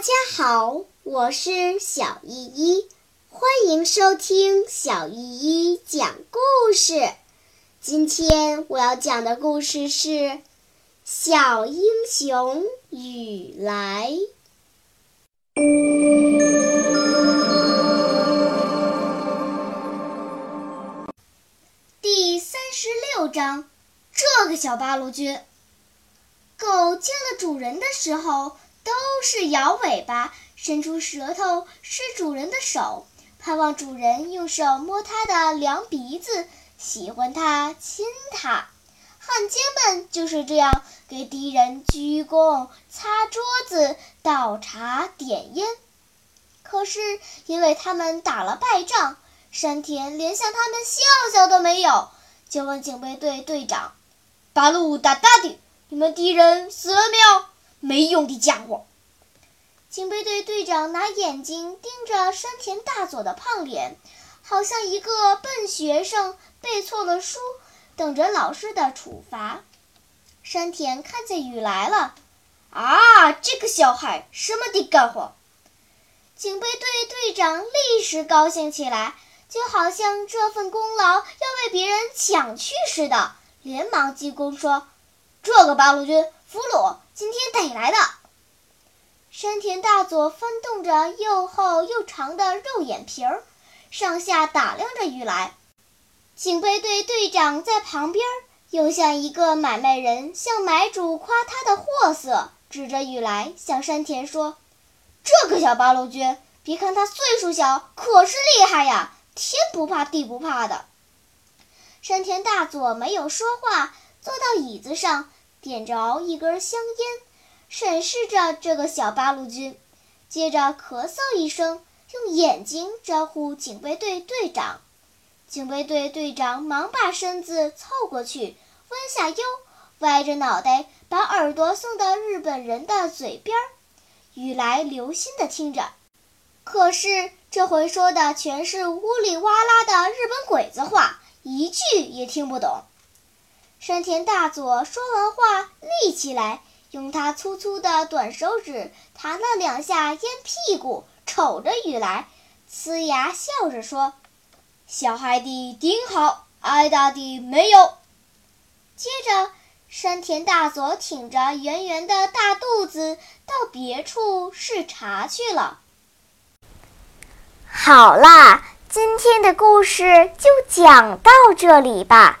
大家好我是小依依，欢迎收听小依依讲故事。今天我要讲的故事是《小英雄雨来》第三十六章。这个小八路军，狗见了主人的时候。都是摇尾巴，伸出舌头吃主人的手，盼望主人用手摸它的凉鼻子，喜欢它，亲它。汉奸们就是这样给敌人鞠躬、擦桌子、倒茶、点烟。可是因为他们打了败仗，山田连向他们笑笑都没有，就问警备队队长：“八路大大的，你们敌人死了没有？”没用的家伙！警备队队长拿眼睛盯着山田大佐的胖脸，好像一个笨学生背错了书，等着老师的处罚。山田看见雨来了，啊，这个小孩什么的干活！警备队队长立时高兴起来，就好像这份功劳要被别人抢去似的，连忙鞠躬说：“这个八路军俘虏。”今天逮来的。山田大佐翻动着又厚又长的肉眼皮儿，上下打量着雨来。警备队队长在旁边，又像一个买卖人向买主夸他的货色，指着雨来向山田说：“这个小八路军，别看他岁数小，可是厉害呀，天不怕地不怕的。”山田大佐没有说话，坐到椅子上。点着一根香烟，审视着这个小八路军，接着咳嗽一声，用眼睛招呼警备队队长。警备队队长忙把身子凑过去，弯下腰，歪着脑袋，把耳朵送到日本人的嘴边。雨来留心地听着，可是这回说的全是呜里哇啦的日本鬼子话，一句也听不懂。山田大佐说完话，立起来，用他粗粗的短手指弹了两下烟屁股，瞅着雨来，呲牙笑着说：“小孩的顶好，挨打的没有。”接着，山田大佐挺着圆圆的大肚子到别处视察去了。好啦，今天的故事就讲到这里吧。